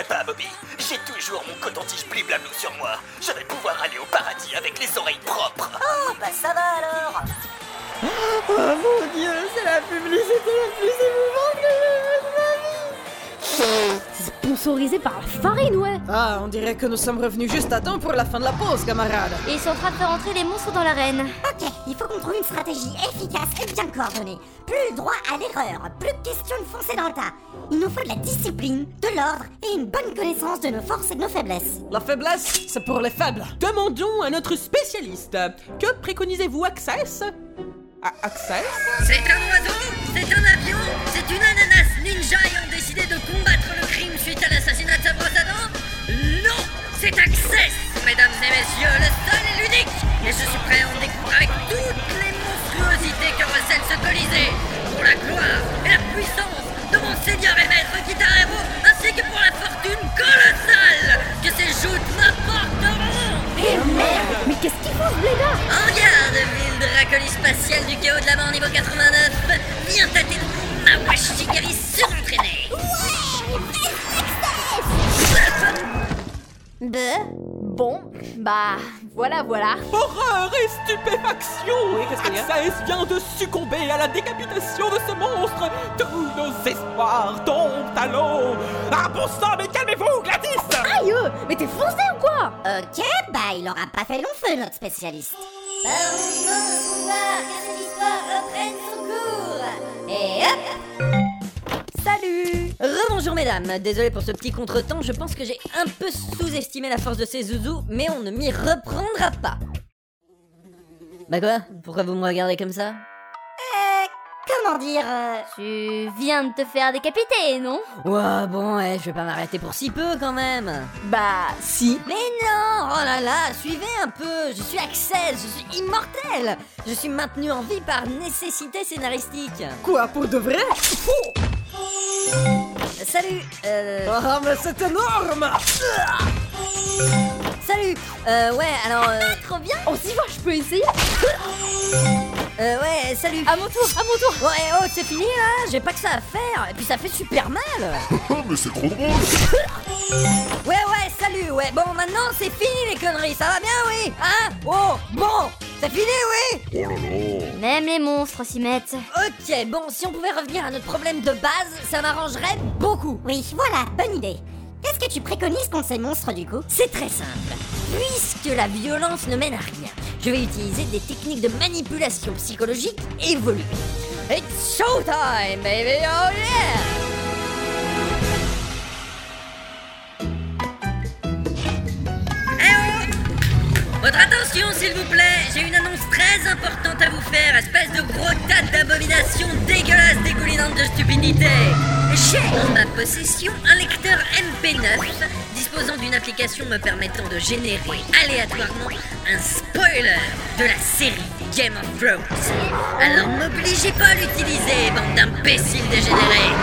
fais pas, Bobby. J'ai toujours mon coton-tige bliblablou sur moi. Je vais pouvoir aller au paradis avec les oreilles propres. Oh, bah ça va alors Oh mon dieu, c'est la publicité la plus émouvante que j'ai vue de ma vie sponsorisé par la farine, ouais Ah, on dirait que nous sommes revenus juste à temps pour la fin de la pause, camarades. Et ils sont en train de faire entrer les monstres dans l'arène. Ok, il faut qu'on trouve une stratégie efficace et bien coordonnée. Plus droit à l'erreur, plus question de foncer dans le tas. Il nous faut de la discipline, de l'ordre et une bonne connaissance de nos forces et de nos faiblesses. La faiblesse, c'est pour les faibles. Demandons à notre spécialiste. Que préconisez-vous, Access? Ah, Access? C'est un oiseau, c'est un avion, c'est une ananas ninja ayant et messieurs, le seul et l'unique. Et je suis prêt à en découdre avec toutes les monstruosités que recèle ce Colisée Pour la gloire et la puissance de mon seigneur et maître guitare héros Ainsi que pour la fortune colossale que ses joutes m'apporteront. Eh merde. Mais qu'est-ce qu'il faut, ce blédard en garde, ville de racolis spatiale du chaos de la mort niveau 89 Viens tâter ma Washigari surentraînée. De Bon, bah, voilà, voilà. Horreur et stupéfaction. Oui, qu'est-ce qu'il y a Access vient de succomber à la décapitation de ce monstre. Tous nos espoirs tombent à l'eau. Ah bon sang, mais calmez-vous, Gladys. Aïe euh, Mais t'es foncé ou quoi Ok, bah il aura pas fait long feu notre spécialiste. Et hop Salut. Rebonjour mesdames, désolé pour ce petit contretemps, je pense que j'ai un peu sous-estimé la force de ces zouzous, mais on ne m'y reprendra pas. Bah quoi? Pourquoi vous me regardez comme ça? Comment dire euh, Tu viens de te faire décapiter, non? Ouais bon, ouais, je vais pas m'arrêter pour si peu quand même. Bah, si. Mais non! Oh là là, suivez un peu. Je suis Access, je suis immortel. Je suis maintenu en vie par nécessité scénaristique. Quoi, pour de vrai? Salut Euh... Ah, mais c'est énorme. Salut Euh, ouais, alors... Euh, Trop bien. On s'y va, je peux essayer. Euh, ouais, salut. À mon tour, à mon tour. Ouais, oh, c'est fini là. J'ai pas que ça à faire. Et puis ça fait super mal. Oh, mais c'est trop drôle. Ouais, ouais, salut, ouais. Bon, maintenant c'est fini les conneries, ça va bien, oui Hein? Oh, bon C'est fini, oui Oh là là Même les monstres s'y mettent. Ok, bon, si on pouvait revenir à notre problème de base, ça m'arrangerait beaucoup Oui, voilà, bonne idée. Qu'est-ce que tu préconises contre ces monstres du coup? C'est très simple. Puisque la violence ne mène à rien, je vais utiliser des techniques de manipulation psychologique évoluées. It's showtime, baby! Oh yeah! Eh oh Votre attention, s'il vous plaît, J'ai en ma possession un lecteur MP9 disposant d'une application me permettant de générer aléatoirement un spoiler de la série Game of Thrones. Alors m'obligez pas à l'utiliser, bande d'imbéciles dégénérés.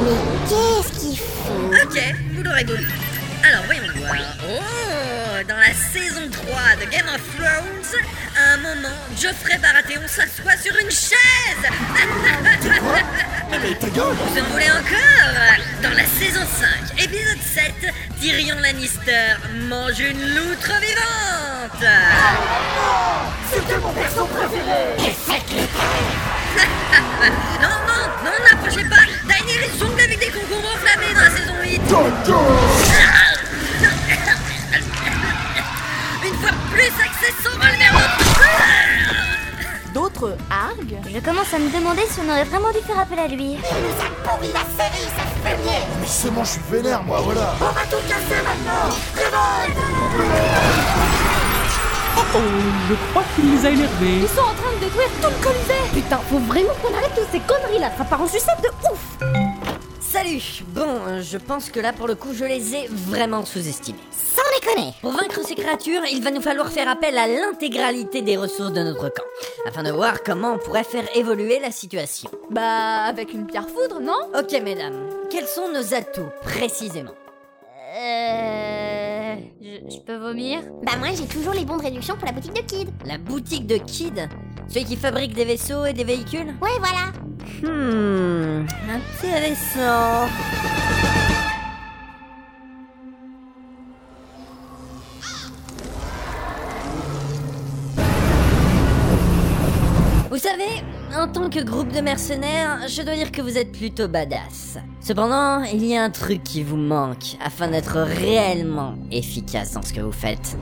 Mais qu'est-ce qu'il faut Ok, vous l'aurez voulu. Alors voyons voir. Oh, dans la saison 3 de Game of Thrones, à un moment, Geoffrey Baratheon s'assoit sur une chaise. Eh, mais ta gueule. Vous voulez encore. Dans la saison 5, épisode 7, Tyrion Lannister mange une loutre vivante. C'était mon perso préféré? Et Non, non, non, n'approchez pas. Daenerys jongle avec des concours enflammés dans la saison 8 Une fois plus, accessoire numéro 2 Arg. Je commence à me demander si on aurait vraiment dû faire appel à lui. Il nous a pourri la série, ça fumier Mais c'est je suis vénère, moi, voilà On va tout casser maintenant Révolte Oh oh, je crois qu'il les a énervés. Ils sont en train de détruire tout le Colisée. Putain, faut vraiment qu'on arrête toutes ces conneries là. Ça part en sucette de ouf. Salut. Bon, euh, je pense que là pour le coup, je les ai vraiment sous-estimés. Déconner. Pour vaincre ces créatures, il va nous falloir faire appel à l'intégralité des ressources de notre camp, afin de voir comment on pourrait faire évoluer la situation. Bah, avec une pierre foudre, non? Ok, mesdames, quels sont nos atouts, précisément? Euh... Je, je peux vomir? Bah moi j'ai toujours les bons de réduction pour la boutique de Kid. La boutique de Kid? Celui qui fabrique des vaisseaux et des véhicules? Ouais voilà. Hmm, intéressant. Tant que groupe de mercenaires, je dois dire que vous êtes plutôt badass. Cependant, il y a un truc qui vous manque afin d'être réellement efficace dans ce que vous faites.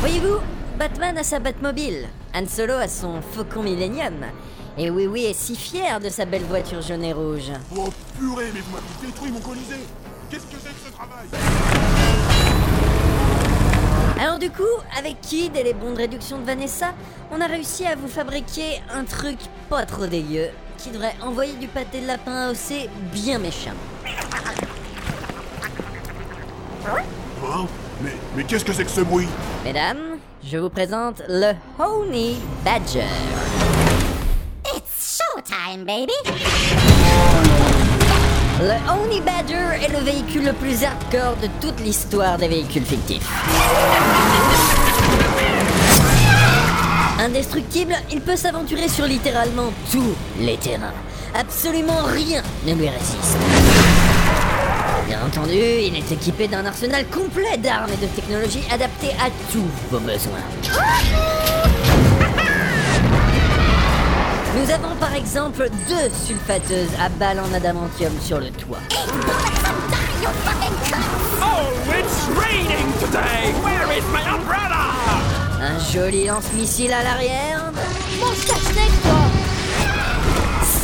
Voyez-vous, Batman a sa Batmobile, Han Solo a son Faucon Millennium, et Oui Oui est si fier de sa belle voiture jaune et rouge. Oh purée, mais vous m'avez détruit mon colisée Qu'est-ce que c'est que Alors du coup, avec Kid et les bons de réduction de Vanessa, on a réussi à vous fabriquer un truc pas trop dégueu qui devrait envoyer du pâté de lapin à OC bien méchant. Hein? Mais, mais qu'est-ce que c'est que ce bruit? Mesdames, je vous présente le Honey Badger. It's showtime, baby Le Honey Badger est le véhicule le plus hardcore de toute l'histoire des véhicules fictifs. Indestructible, il peut s'aventurer sur littéralement tous les terrains. Absolument rien ne lui résiste. Bien entendu, il est équipé d'un arsenal complet d'armes et de technologies adaptées à tous vos besoins. Nous avons par exemple deux sulfateuses à balles en adamantium sur le toit. Oh, it's raining today! Where is my umbrella? Un joli lance-missile à l'arrière. Toi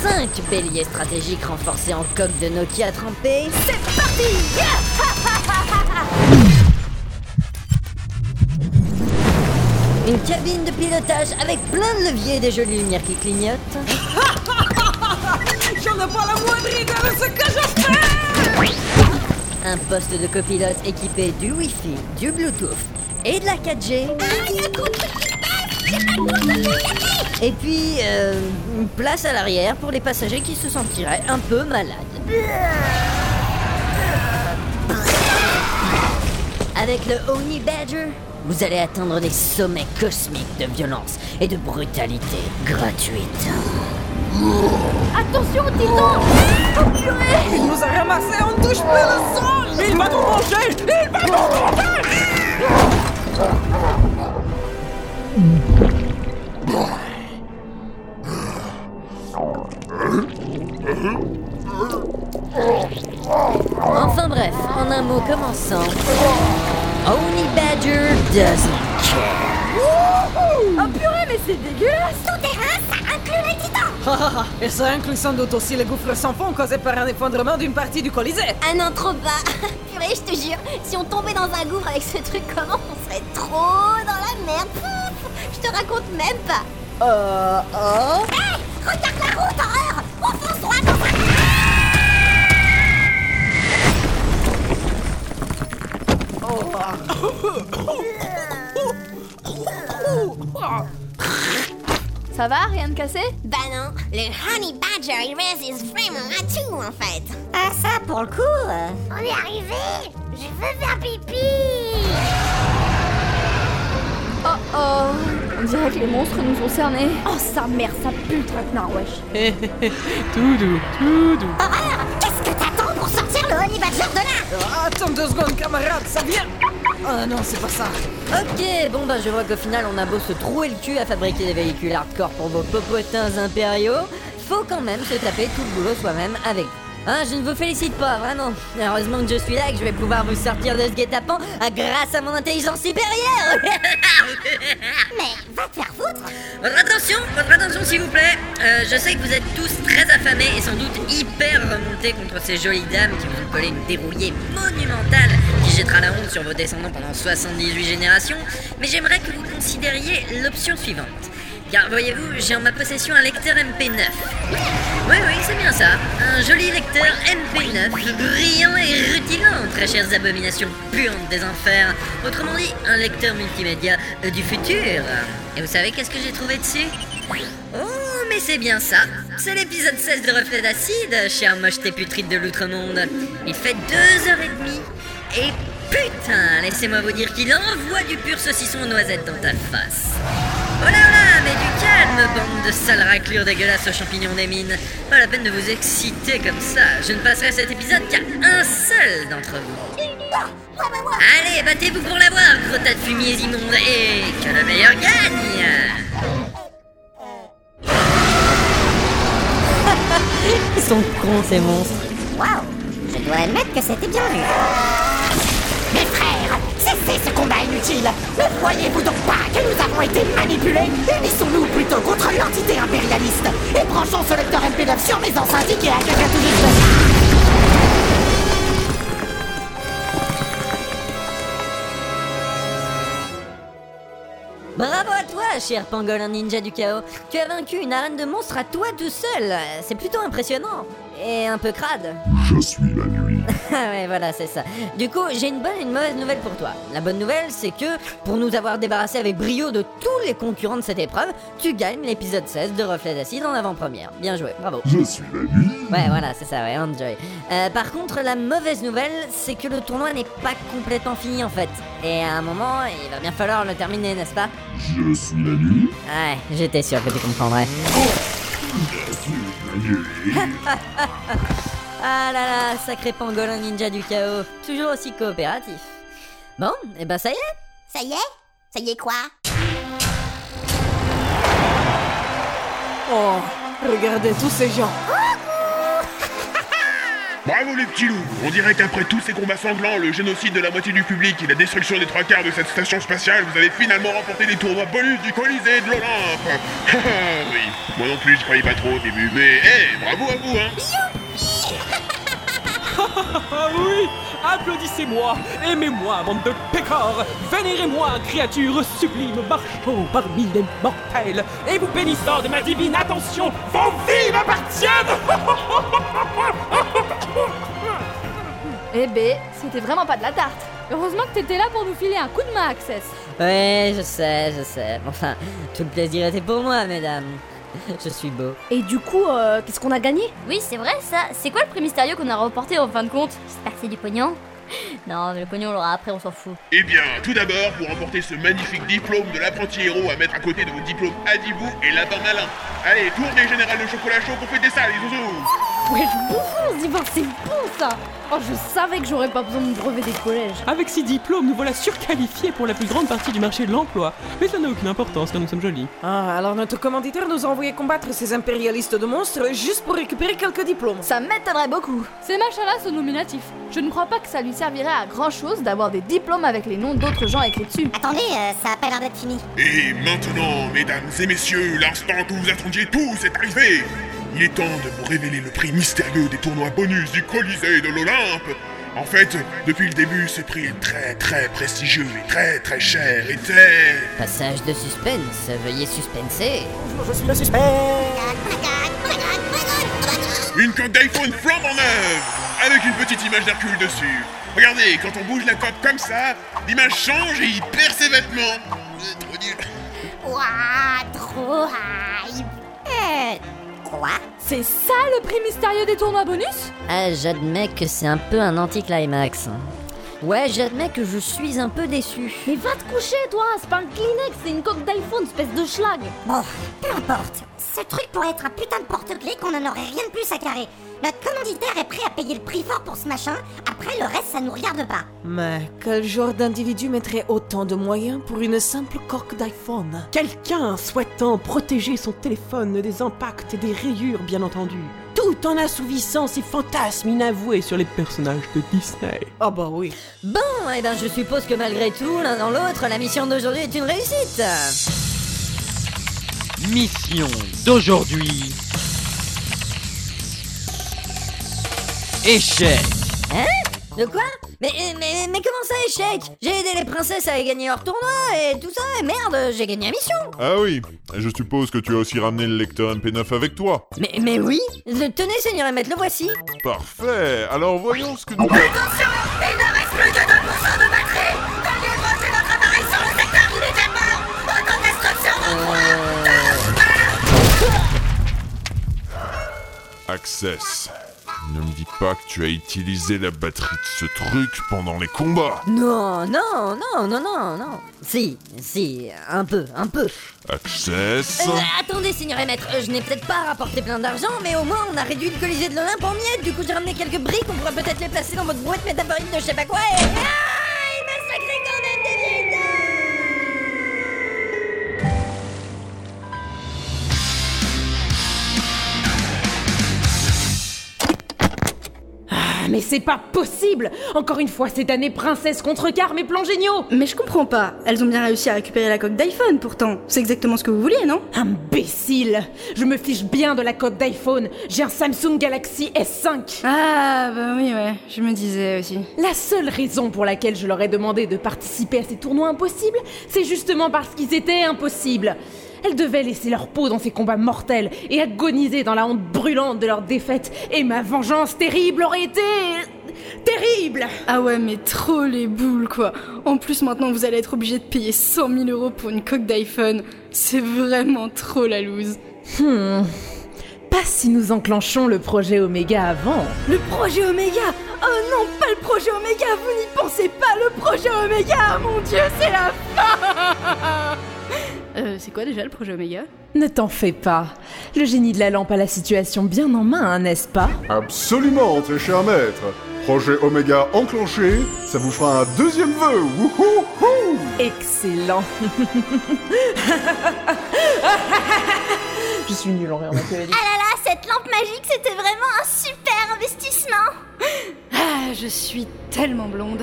Cinq béliers stratégiques renforcés en coque de Nokia trempée. C'est parti Une cabine de pilotage avec plein de leviers et des jolies lumières qui clignotent. J'en ai pas la moindre idée de ce que je fais Un poste de copilote équipé du Wi-Fi, du Bluetooth et de la 4G. Et puis, euh, une place à l'arrière pour les passagers qui se sentiraient un peu malades. Avec le Honey Badger, vous allez atteindre des sommets cosmiques de violence et de brutalité gratuite. Attention, Titan Oh purée Il nous a ramassé, on touche plus le sol Il va nous manger! Il va nous manger! Enfin bref, en un mot commençant, Honey Badger doesn't care. Oh purée, mais c'est dégueulasse! Tout-terrain, ça inclut les titans. Ah, Et ça inclut sans doute aussi les gouffres sans fond causés par un effondrement d'une partie du Colisée. Ah non, trop bas Purée, je te jure, si on tombait dans un gouffre avec ce truc, comment on serait trop dans la merde? Pouf Je te raconte même pas. Euh... Oh Hé Regarde la route, horreur Ça va, rien de cassé? Bah non, le Honey Badger, il résiste vraiment à tout, en fait. Ah ça, pour le coup... euh, On est arrivé. Je veux faire pipi. Oh oh. On dirait que les monstres nous ont cernés. Oh sa mère, ça pue le traquenard, wesh. Tout doux, tout doux. Horreur Attends deux secondes, camarade, ça vient Ah non, c'est pas ça Ok, bon bah je vois qu'au final on a beau se trouer le cul à fabriquer des véhicules hardcore pour vos popotins impériaux, faut quand même se taper tout le boulot soi-même avec. Hein, je ne vous félicite pas, vraiment. Heureusement que je suis là et que je vais pouvoir vous sortir de ce guet-apens ah, grâce à mon intelligence supérieure Mais va te faire foutre Votre attention, votre attention s'il vous plaît. Euh, je sais que vous êtes tous très affamés et sans doute hyper remontés contre ces jolies dames qui vous ont collé une dérouillée monumentale qui jettera la honte sur vos descendants pendant 78 générations, mais j'aimerais que vous considériez l'option suivante. Car voyez-vous, j'ai en ma possession un lecteur MP9. Oui, oui, c'est bien ça. Un joli lecteur MP9, brillant et rutilant, très chères abominations puantes des enfers. Autrement dit, un lecteur multimédia euh, du futur. Et vous savez qu'est-ce que j'ai trouvé dessus? Oh, mais c'est bien ça. C'est l'épisode 16 de Reflet d'Acide, chère mocheté putride de l'outre-monde. Il fait deux heures et demie. Et putain, laissez-moi vous dire qu'il envoie du pur saucisson aux noisettes dans ta face. Oh là bande de sales raclures dégueulasses aux champignons des mines. Pas la peine de vous exciter comme ça. Je ne passerai cet épisode qu'à un seul d'entre vous. Allez, battez-vous pour l'avoir, gros tas de fumiers immondes, et que le meilleur gagne Ils sont cons ces monstres. Waouh Je dois admettre que c'était bien vu. Cessez ce combat inutile Ne croyez-vous donc pas que nous avons été manipulés? Unissons-nous plutôt contre l'entité impérialiste Et branchons ce lecteur MP9 sur mes enceintes et à quelqu'un tout juste Bravo à toi, cher pangolin ninja du chaos. Tu as vaincu une arène de monstres à toi tout seul. C'est plutôt impressionnant. Et un peu crade. Je suis la nuit. Ah ouais, voilà, c'est ça. Du coup, j'ai une bonne et une mauvaise nouvelle pour toi. La bonne nouvelle, c'est que pour nous avoir débarrassé avec brio de tous les concurrents de cette épreuve, tu gagnes l'épisode 16 de Reflet d'Acide en avant-première. Bien joué, bravo. Je suis la nuit. Ouais, voilà, c'est ça, ouais, enjoy. Euh, par contre, la mauvaise nouvelle, c'est que le tournoi n'est pas complètement fini en fait. Et à un moment, il va bien falloir le terminer, n'est-ce pas? Je suis la nuit. Ouais, j'étais sûr que tu comprendrais. La nuit. Ah là là, sacré pangolin ninja du chaos, toujours aussi coopératif. Bon, et ben ça y est, Ça y est? Ça y est quoi? Oh, regardez tous ces gens. Bravo les petits loups. On dirait qu'après tous ces combats sanglants, le génocide de la moitié du public et la destruction des trois quarts de cette station spatiale, vous avez finalement remporté les tournois bonus du Colisée de l'Olympe. Oui, moi non plus je croyais pas trop au début, mais hé, bravo à vous hein. Ah oui Applaudissez-moi Aimez-moi, bande de pécores Vénérez-moi, créature sublime marchant parmi les mortels Et vous bénissant de ma divine attention, vos vies m'appartiennent Eh ben, c'était vraiment pas de la tarte. Heureusement que t'étais là pour nous filer un coup de main, Access. Ouais, je sais, je sais. Enfin, tout le plaisir était pour moi, mesdames. Je suis beau. Et du coup, euh, qu'est-ce qu'on a gagné? Oui, c'est vrai ça. C'est quoi le prix mystérieux qu'on a remporté en fin de compte? J'espère que c'est du pognon. Non, mais le pognon on l'aura après, on s'en fout. Eh bien, tout d'abord, pour remporter ce magnifique diplôme de l'apprenti héros à mettre à côté de vos diplômes Adibou et Lapin Malin. Allez, tournez général de chocolat chaud pour fêter ça, les zouzous Ouais, bouffon, Zivan, c'est bon ça Oh, je savais que j'aurais pas besoin de brevet des collèges. Avec ces diplômes, nous voilà surqualifiés pour la plus grande partie du marché de l'emploi. Mais ça n'a aucune importance car nous sommes jolis. Ah, alors notre commanditaire nous a envoyé combattre ces impérialistes de monstres juste pour récupérer quelques diplômes. Ça m'étonnerait beaucoup. Ces machins-là sont nominatifs. Je ne crois pas que ça lui servirait à grand chose d'avoir des diplômes avec les noms d'autres gens écrits dessus. Attendez, euh, ça a pas l'air d'être fini. Et maintenant, mesdames et messieurs, l'instant que vous attendiez tous est arrivé Il est temps de vous révéler le prix mystérieux des tournois bonus du Colisée de l'Olympe En fait, depuis le début, ce prix est très très prestigieux et très très cher et très... Passage de suspense, veuillez suspenser. Je suis le suspect. Une coque d'iPhone flambant neuve Avec une petite image d'Hercule dessus Regardez, quand on bouge la coque comme ça, l'image change et il perd ses vêtements C'est trop nul Ouah, trop hype. Euh, quoi? C'est ça le prix mystérieux des tournois bonus? Ah, j'admets que c'est un peu un anticlimax. Ouais, j'admets que je suis un peu déçu. Mais va te coucher, toi C'est pas un Kleenex, c'est une coque d'iPhone, espèce de schlag Bon, peu importe. Ce truc pourrait être un putain de porte-clés qu'on n'en aurait rien de plus à carrer. Notre commanditaire est prêt à payer le prix fort pour ce machin. Après, le reste, ça nous regarde pas. Mais quel genre d'individu mettrait autant de moyens pour une simple coque d'iPhone? Quelqu'un souhaitant protéger son téléphone des impacts et des rayures, bien entendu. Tout en assouvissant ses fantasmes inavoués sur les personnages de Disney. Ah bah oui. Bon, eh ben je suppose que malgré tout, l'un dans l'autre, la mission d'aujourd'hui est une réussite. Mission d'aujourd'hui. Échec. Hein? De quoi? Mais, mais, mais comment ça, échec? J'ai aidé les princesses à gagner leur tournoi et tout ça, et merde, j'ai gagné la mission. Ah oui, je suppose que tu as aussi ramené le lecteur MP9 avec toi. Mais, mais oui Le tenez, seigneur Emmett, le voici. Parfait, alors voyons ce que nous... Attention Il ne reste plus que 2% de batterie. Veuillez brancher votre appareil sur le secteur immédiatement Autodestruction Access. Ne me dis pas que tu as utilisé la batterie de ce truc pendant les combats Non, non, non, non, non, non. Si, si, un peu, un peu. Access Euh, attendez, seigneur et maître, je n'ai peut-être pas rapporté plein d'argent, mais au moins on a réduit le Colisée de l'Olympe en miettes. Du coup, j'ai ramené quelques briques, on pourrait peut-être les placer dans votre boîte métaphorique de je sais pas quoi. Et... Ah, mais c'est pas possible Encore une fois, cette année, princesse contrecarre mes plans géniaux Mais je comprends pas. Elles ont bien réussi à récupérer la coque d'iPhone pourtant. C'est exactement ce que vous vouliez, non? Imbécile Je me fiche bien de la coque d'iPhone. J'ai un Samsung Galaxy S5. Ah, bah oui, ouais, je me disais aussi. La seule raison pour laquelle je leur ai demandé de participer à ces tournois impossibles, c'est justement parce qu'ils étaient impossibles. Elles devaient laisser leur peau dans ces combats mortels et agoniser dans la honte brûlante de leur défaite. Et ma vengeance terrible aurait été... terrible Ah ouais, mais trop les boules, quoi. En plus, maintenant, vous allez être obligé de payer 100 000 euros pour une coque d'iPhone. C'est vraiment trop la loose. Hmm. Pas si nous enclenchons le projet Oméga avant. Le projet Oméga Oh non, pas le projet Oméga Vous n'y pensez pas, le projet Oméga Mon dieu, c'est la fin c'est quoi déjà le projet Oméga Ne t'en fais pas. Le génie de la lampe a la situation bien en main, hein, n'est-ce pas? Absolument, très cher maître. Projet Oméga enclenché, ça vous fera un deuxième vœu. Wouhou Excellent. Je suis nulle en rien, Ah là là, cette lampe magique, c'était vraiment un super investissement Ah, je suis tellement blonde.